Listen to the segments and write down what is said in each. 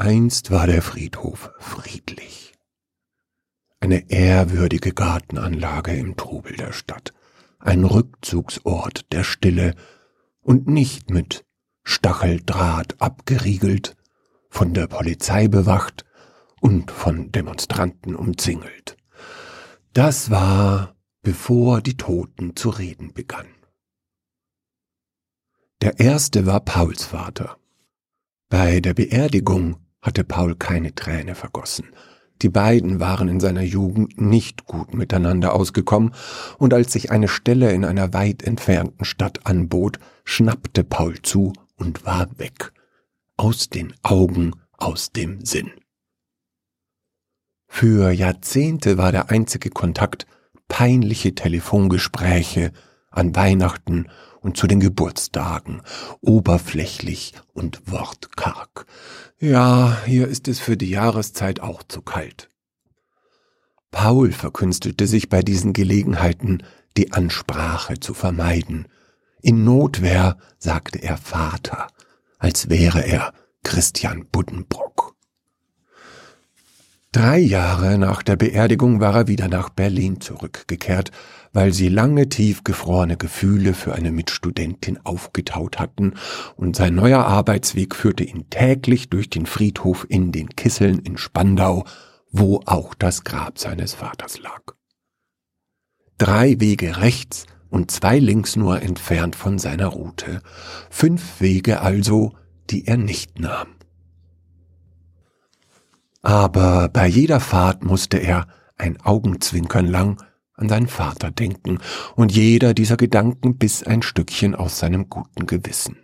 Einst war der Friedhof friedlich. Eine ehrwürdige Gartenanlage im Trubel der Stadt, ein Rückzugsort der Stille und nicht mit Stacheldraht abgeriegelt, von der Polizei bewacht und von Demonstranten umzingelt. Das war, bevor die Toten zu reden begannen. Der erste war Pauls Vater. Bei der Beerdigung hatte Paul keine Träne vergossen. Die beiden waren in seiner Jugend nicht gut miteinander ausgekommen, und als sich eine Stelle in einer weit entfernten Stadt anbot, schnappte Paul zu und war weg. Aus den Augen, aus dem Sinn. Für Jahrzehnte war der einzige Kontakt peinliche Telefongespräche an Weihnachten und zu den Geburtstagen, oberflächlich und wortkarg. Ja, hier ist es für die Jahreszeit auch zu kalt. Paul verkünstelte sich bei diesen Gelegenheiten, die Ansprache zu vermeiden. In Notwehr sagte er Vater, als wäre er Christian Buddenbrock. Drei Jahre nach der Beerdigung war er wieder nach Berlin zurückgekehrt, weil sie lange tiefgefrorene Gefühle für eine Mitstudentin aufgetaut hatten, und sein neuer Arbeitsweg führte ihn täglich durch den Friedhof in den Kisseln in Spandau, wo auch das Grab seines Vaters lag. Drei Wege rechts und zwei links nur entfernt von seiner Route, fünf Wege also, die er nicht nahm. Aber bei jeder Fahrt musste er, ein Augenzwinkern lang, an seinen Vater denken, und jeder dieser Gedanken biss ein Stückchen aus seinem guten Gewissen.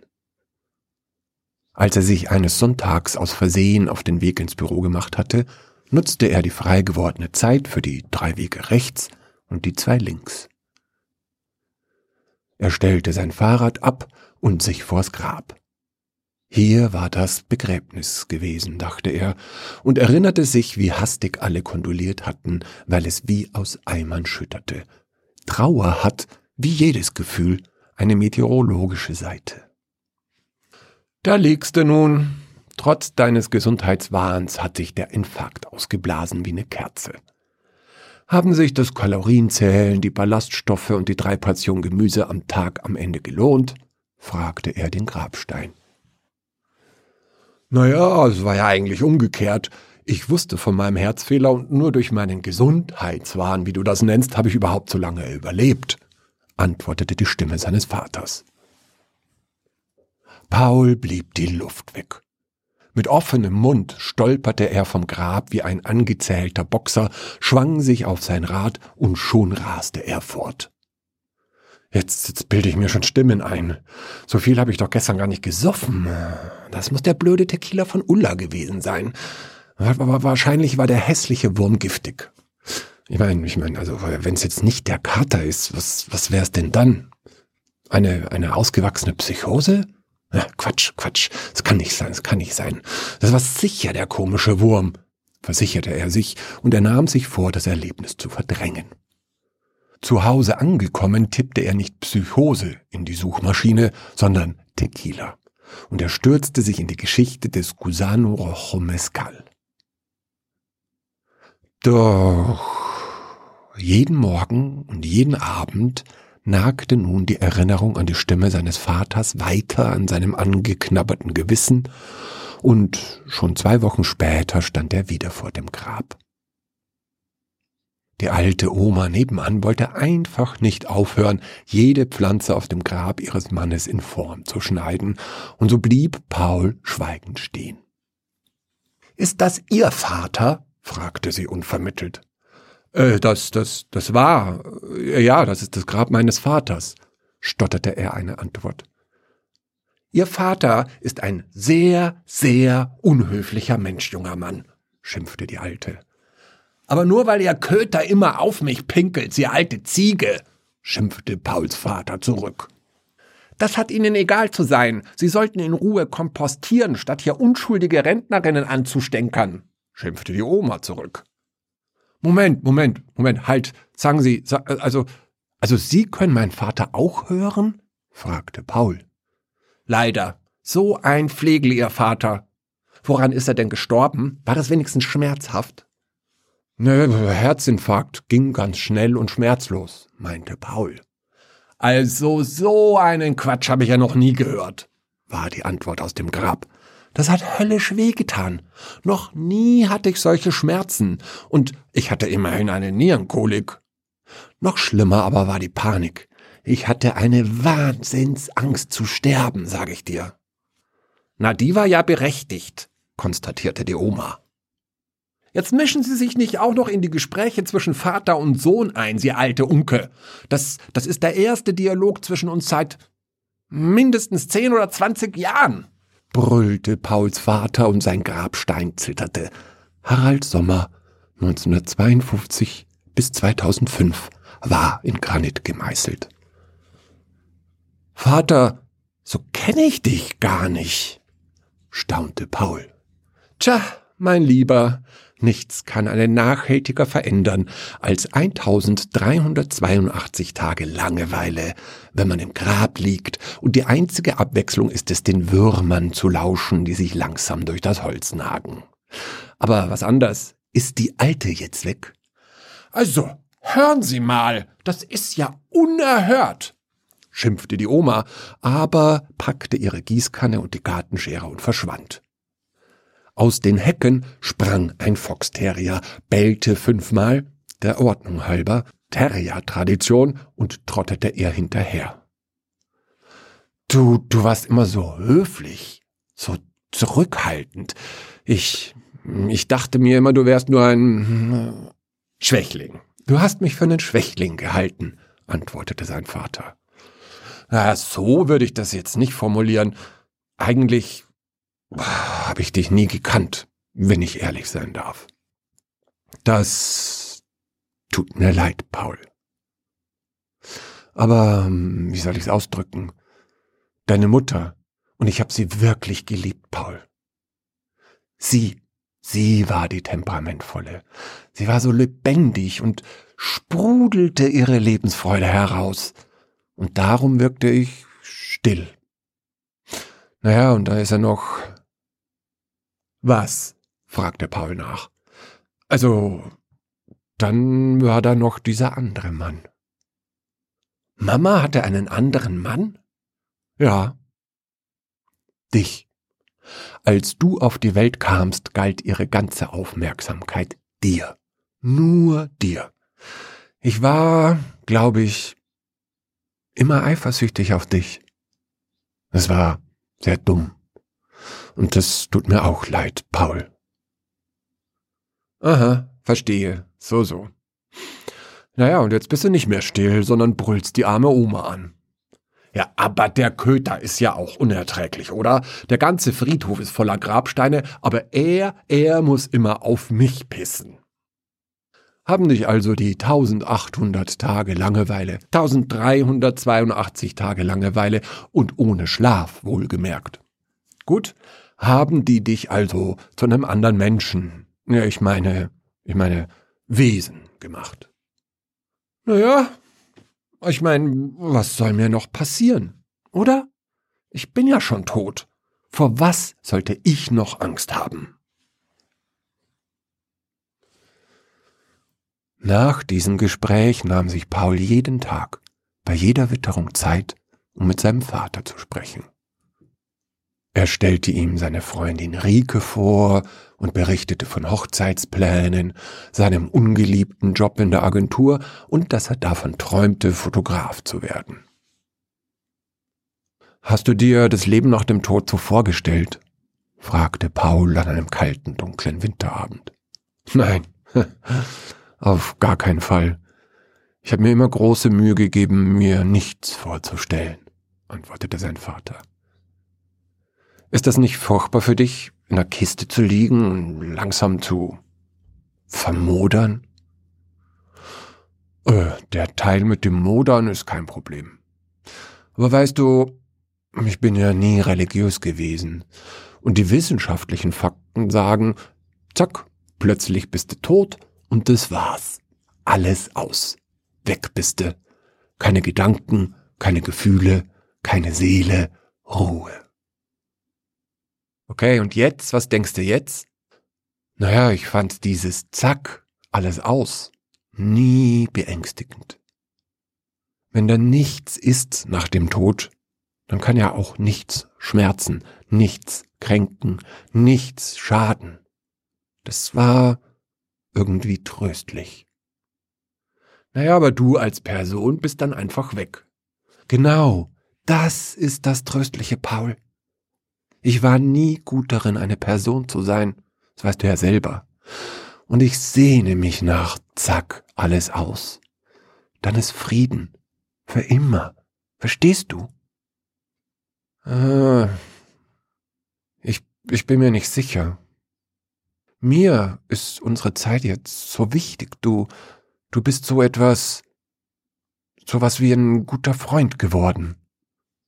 Als er sich eines Sonntags aus Versehen auf den Weg ins Büro gemacht hatte, nutzte er die frei gewordene Zeit für die drei Wege rechts und die zwei links. Er stellte sein Fahrrad ab und sich vors Grab. Hier war das Begräbnis gewesen, dachte er, und erinnerte sich, wie hastig alle kondoliert hatten, weil es wie aus Eimern schütterte. Trauer hat, wie jedes Gefühl, eine meteorologische Seite. Da liegst du nun. Trotz deines Gesundheitswahns hat sich der Infarkt ausgeblasen wie eine Kerze. Haben sich das Kalorienzählen, die Ballaststoffe und die drei Portionen Gemüse am Tag am Ende gelohnt? fragte er den Grabstein. Naja, es war ja eigentlich umgekehrt. Ich wusste von meinem Herzfehler und nur durch meinen Gesundheitswahn, wie du das nennst, habe ich überhaupt so lange überlebt, antwortete die Stimme seines Vaters. Paul blieb die Luft weg. Mit offenem Mund stolperte er vom Grab wie ein angezählter Boxer, schwang sich auf sein Rad und schon raste er fort. Jetzt, jetzt bilde ich mir schon Stimmen ein. So viel habe ich doch gestern gar nicht gesoffen. Das muss der blöde Tequila von Ulla gewesen sein. Aber wahrscheinlich war der hässliche Wurm giftig. Ich meine, ich meine, also wenn es jetzt nicht der Kater ist, was, was wäre es denn dann? Eine, eine ausgewachsene Psychose? Ja, Quatsch, Quatsch. Das kann nicht sein, das kann nicht sein. Das war sicher der komische Wurm, versicherte er sich, und er nahm sich vor, das Erlebnis zu verdrängen. Zu Hause angekommen, tippte er nicht Psychose in die Suchmaschine, sondern Tequila. Und er stürzte sich in die Geschichte des Gusano Rojo Mezcal. Doch jeden Morgen und jeden Abend nagte nun die Erinnerung an die Stimme seines Vaters weiter an seinem angeknabberten Gewissen, und schon zwei Wochen später stand er wieder vor dem Grab. Die alte Oma nebenan wollte einfach nicht aufhören, jede Pflanze auf dem Grab ihres Mannes in Form zu schneiden, und so blieb Paul schweigend stehen. Ist das Ihr Vater? fragte sie unvermittelt. Äh, das, das, das war, äh, ja, das ist das Grab meines Vaters, stotterte er eine Antwort. Ihr Vater ist ein sehr, sehr unhöflicher Mensch, junger Mann, schimpfte die Alte. Aber nur weil ihr Köter immer auf mich pinkelt, sie alte Ziege, schimpfte Pauls Vater zurück. Das hat Ihnen egal zu sein. Sie sollten in Ruhe kompostieren, statt hier unschuldige Rentnerinnen anzustänkern, schimpfte die Oma zurück. Moment, Moment, Moment, halt, sagen Sie, also, also Sie können meinen Vater auch hören? fragte Paul. Leider, so ein Pflegel Ihr Vater. Woran ist er denn gestorben? War das wenigstens schmerzhaft? Nö, Herzinfarkt ging ganz schnell und schmerzlos, meinte Paul. Also so einen Quatsch habe ich ja noch nie gehört, war die Antwort aus dem Grab. Das hat höllisch wehgetan. Noch nie hatte ich solche Schmerzen, und ich hatte immerhin eine Nierenkolik. Noch schlimmer aber war die Panik. Ich hatte eine Wahnsinnsangst zu sterben, sag ich dir. Na, die war ja berechtigt, konstatierte die Oma. Jetzt mischen Sie sich nicht auch noch in die Gespräche zwischen Vater und Sohn ein, Sie alte Unke. Das, das ist der erste Dialog zwischen uns seit mindestens zehn oder zwanzig Jahren brüllte Pauls Vater und sein Grabstein zitterte. Harald Sommer, 1952 bis 2005, war in Granit gemeißelt. Vater, so kenne ich dich gar nicht, staunte Paul. Tja, mein Lieber, nichts kann einen nachhaltiger verändern als 1382 Tage Langeweile, wenn man im Grab liegt, und die einzige Abwechslung ist es, den Würmern zu lauschen, die sich langsam durch das Holz nagen. Aber was anders, ist die Alte jetzt weg? Also, hören Sie mal, das ist ja unerhört, schimpfte die Oma, aber packte ihre Gießkanne und die Gartenschere und verschwand. Aus den Hecken sprang ein Foxterrier, bellte fünfmal, der Ordnung halber, Terrier-Tradition, und trottete ihr hinterher. Du, du warst immer so höflich, so zurückhaltend. Ich, ich dachte mir immer, du wärst nur ein äh, Schwächling. Du hast mich für einen Schwächling gehalten, antwortete sein Vater. Na, so würde ich das jetzt nicht formulieren. Eigentlich habe ich dich nie gekannt, wenn ich ehrlich sein darf. Das tut mir leid, Paul. Aber hm, wie soll ich's ausdrücken? Deine Mutter, und ich habe sie wirklich geliebt, Paul. Sie, sie war die temperamentvolle. Sie war so lebendig und sprudelte ihre Lebensfreude heraus. Und darum wirkte ich still. Naja, und da ist er noch was? fragte Paul nach. Also, dann war da noch dieser andere Mann. Mama hatte einen anderen Mann? Ja. Dich. Als du auf die Welt kamst, galt ihre ganze Aufmerksamkeit dir. Nur dir. Ich war, glaube ich, immer eifersüchtig auf dich. Es war sehr dumm. Und das tut mir auch leid, Paul. Aha, verstehe. So, so. Naja, und jetzt bist du nicht mehr still, sondern brüllst die arme Oma an. Ja, aber der Köter ist ja auch unerträglich, oder? Der ganze Friedhof ist voller Grabsteine, aber er, er muss immer auf mich pissen. Haben dich also die 1800 Tage Langeweile, 1382 Tage Langeweile und ohne Schlaf wohlgemerkt. Gut, haben die dich also zu einem anderen Menschen, ja, ich meine, ich meine, Wesen gemacht. Naja, ich meine, was soll mir noch passieren, oder? Ich bin ja schon tot. Vor was sollte ich noch Angst haben? Nach diesem Gespräch nahm sich Paul jeden Tag, bei jeder Witterung Zeit, um mit seinem Vater zu sprechen. Er stellte ihm seine Freundin Rike vor und berichtete von Hochzeitsplänen, seinem ungeliebten Job in der Agentur und dass er davon träumte, Fotograf zu werden. Hast du dir das Leben nach dem Tod so vorgestellt? fragte Paul an einem kalten, dunklen Winterabend. Nein, auf gar keinen Fall. Ich habe mir immer große Mühe gegeben, mir nichts vorzustellen, antwortete sein Vater. Ist das nicht furchtbar für dich, in der Kiste zu liegen und langsam zu vermodern? Äh, der Teil mit dem Modern ist kein Problem. Aber weißt du, ich bin ja nie religiös gewesen. Und die wissenschaftlichen Fakten sagen, zack, plötzlich bist du tot und das war's. Alles aus. Weg bist du. Keine Gedanken, keine Gefühle, keine Seele, Ruhe. Okay, und jetzt, was denkst du jetzt? Naja, ich fand dieses Zack, alles aus, nie beängstigend. Wenn da nichts ist nach dem Tod, dann kann ja auch nichts schmerzen, nichts kränken, nichts schaden. Das war irgendwie tröstlich. Naja, aber du als Person bist dann einfach weg. Genau, das ist das Tröstliche, Paul. Ich war nie gut darin, eine Person zu sein, das weißt du ja selber. Und ich sehne mich nach, zack, alles aus. Dann ist Frieden. Für immer. Verstehst du? Äh, ich, ich bin mir nicht sicher. Mir ist unsere Zeit jetzt so wichtig. Du, du bist so etwas, so was wie ein guter Freund geworden,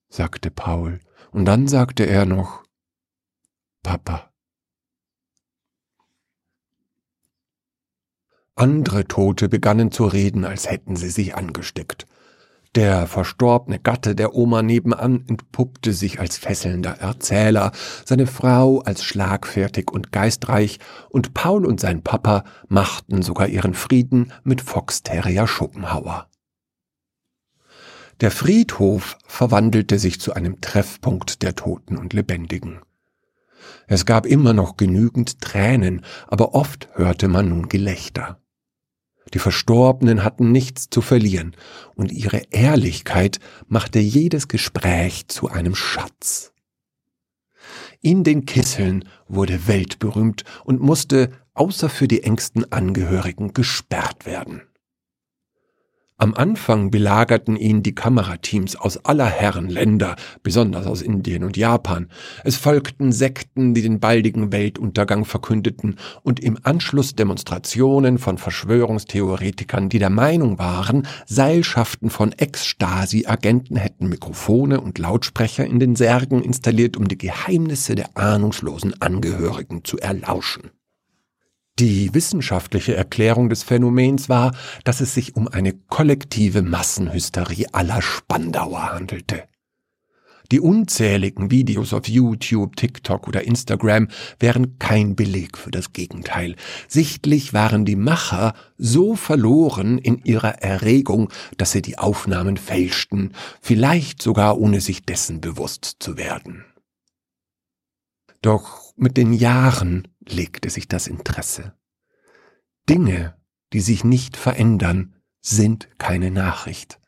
sagte Paul. Und dann sagte er noch, Papa. Andere Tote begannen zu reden, als hätten sie sich angesteckt. Der verstorbene Gatte der Oma nebenan entpuppte sich als fesselnder Erzähler, seine Frau als schlagfertig und geistreich, und Paul und sein Papa machten sogar ihren Frieden mit Foxterrier Schopenhauer. Der Friedhof verwandelte sich zu einem Treffpunkt der Toten und Lebendigen. Es gab immer noch genügend Tränen, aber oft hörte man nun Gelächter. Die Verstorbenen hatten nichts zu verlieren, und ihre Ehrlichkeit machte jedes Gespräch zu einem Schatz. In den Kisseln wurde weltberühmt und musste, außer für die engsten Angehörigen, gesperrt werden. Am Anfang belagerten ihn die Kamerateams aus aller Herren Länder, besonders aus Indien und Japan. Es folgten Sekten, die den baldigen Weltuntergang verkündeten, und im Anschluss Demonstrationen von Verschwörungstheoretikern, die der Meinung waren, Seilschaften von Ex-Stasi-Agenten hätten Mikrofone und Lautsprecher in den Särgen installiert, um die Geheimnisse der ahnungslosen Angehörigen zu erlauschen. Die wissenschaftliche Erklärung des Phänomens war, dass es sich um eine kollektive Massenhysterie aller Spandauer handelte. Die unzähligen Videos auf YouTube, TikTok oder Instagram wären kein Beleg für das Gegenteil. Sichtlich waren die Macher so verloren in ihrer Erregung, dass sie die Aufnahmen fälschten, vielleicht sogar ohne sich dessen bewusst zu werden. Doch mit den Jahren legte sich das Interesse. Dinge, die sich nicht verändern, sind keine Nachricht.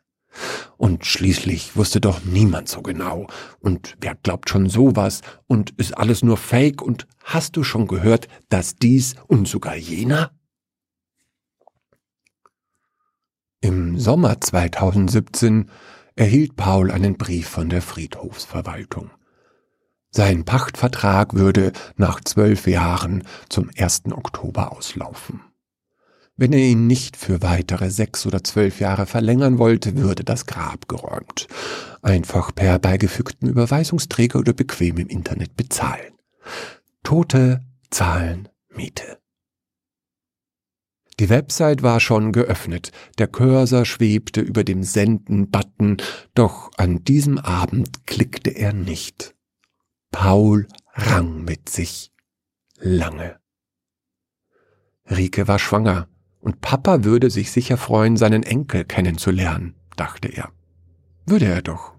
Und schließlich wusste doch niemand so genau. Und wer glaubt schon sowas? Und ist alles nur Fake? Und hast du schon gehört, dass dies und sogar jener? Im Sommer 2017 erhielt Paul einen Brief von der Friedhofsverwaltung. Sein Pachtvertrag würde nach zwölf Jahren zum 1. Oktober auslaufen. Wenn er ihn nicht für weitere sechs oder zwölf Jahre verlängern wollte, würde das Grab geräumt. Einfach per beigefügten Überweisungsträger oder bequem im Internet bezahlen. Tote zahlen Miete. Die Website war schon geöffnet, der Cursor schwebte über dem Senden-Button, doch an diesem Abend klickte er nicht. Paul rang mit sich. Lange. Rike war schwanger, und Papa würde sich sicher freuen, seinen Enkel kennenzulernen, dachte er. Würde er doch.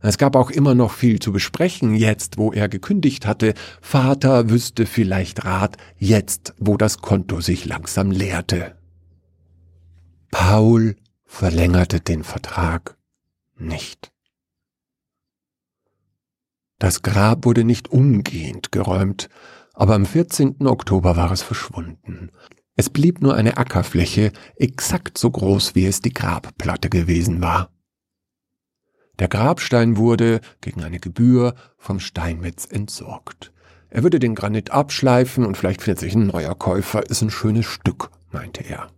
Es gab auch immer noch viel zu besprechen, jetzt wo er gekündigt hatte. Vater wüsste vielleicht Rat, jetzt wo das Konto sich langsam leerte. Paul verlängerte den Vertrag nicht. Das Grab wurde nicht umgehend geräumt, aber am 14. Oktober war es verschwunden. Es blieb nur eine Ackerfläche, exakt so groß, wie es die Grabplatte gewesen war. Der Grabstein wurde, gegen eine Gebühr, vom Steinmetz entsorgt. Er würde den Granit abschleifen und vielleicht findet sich ein neuer Käufer, ist ein schönes Stück, meinte er.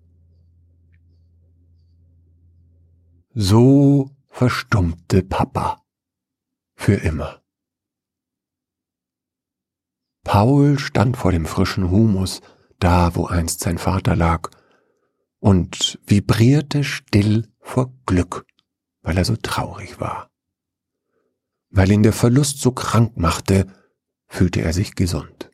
So verstummte Papa. Für immer. Paul stand vor dem frischen Humus, da wo einst sein Vater lag, und vibrierte still vor Glück, weil er so traurig war. Weil ihn der Verlust so krank machte, fühlte er sich gesund.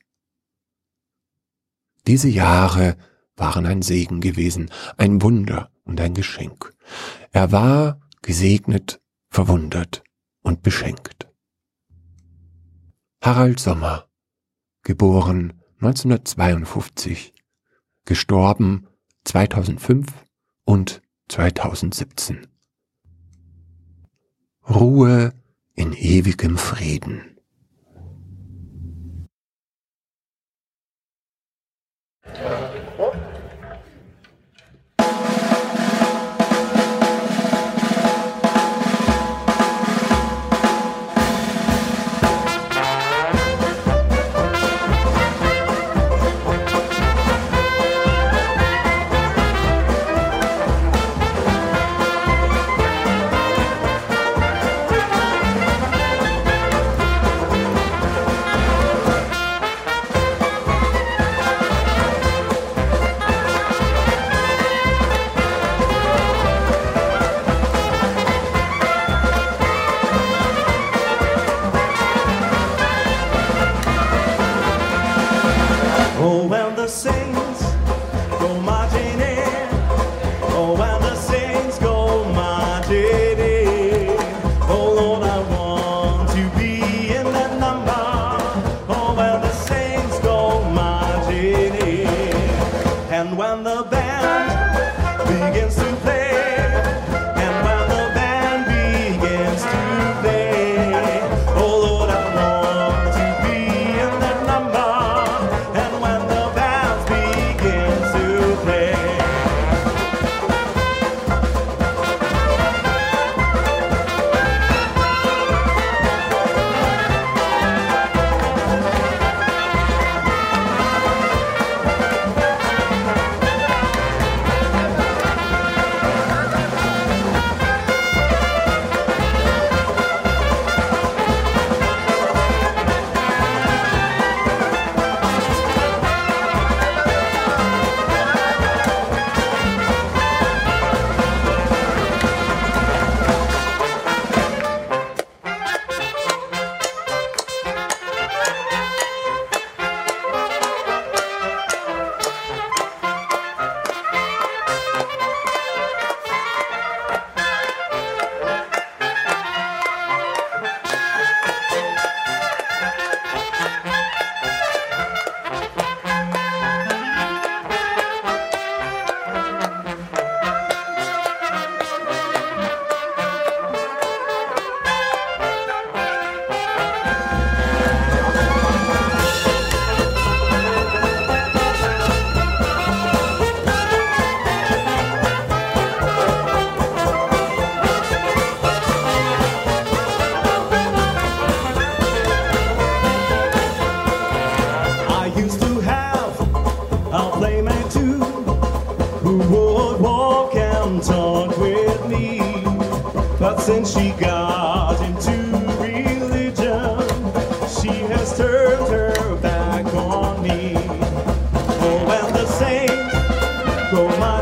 Diese Jahre waren ein Segen gewesen, ein Wunder und ein Geschenk. Er war gesegnet, verwundert und beschenkt. Harald Sommer, geboren 1952, gestorben 2005 und 2017. Ruhe in ewigem Frieden.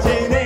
watching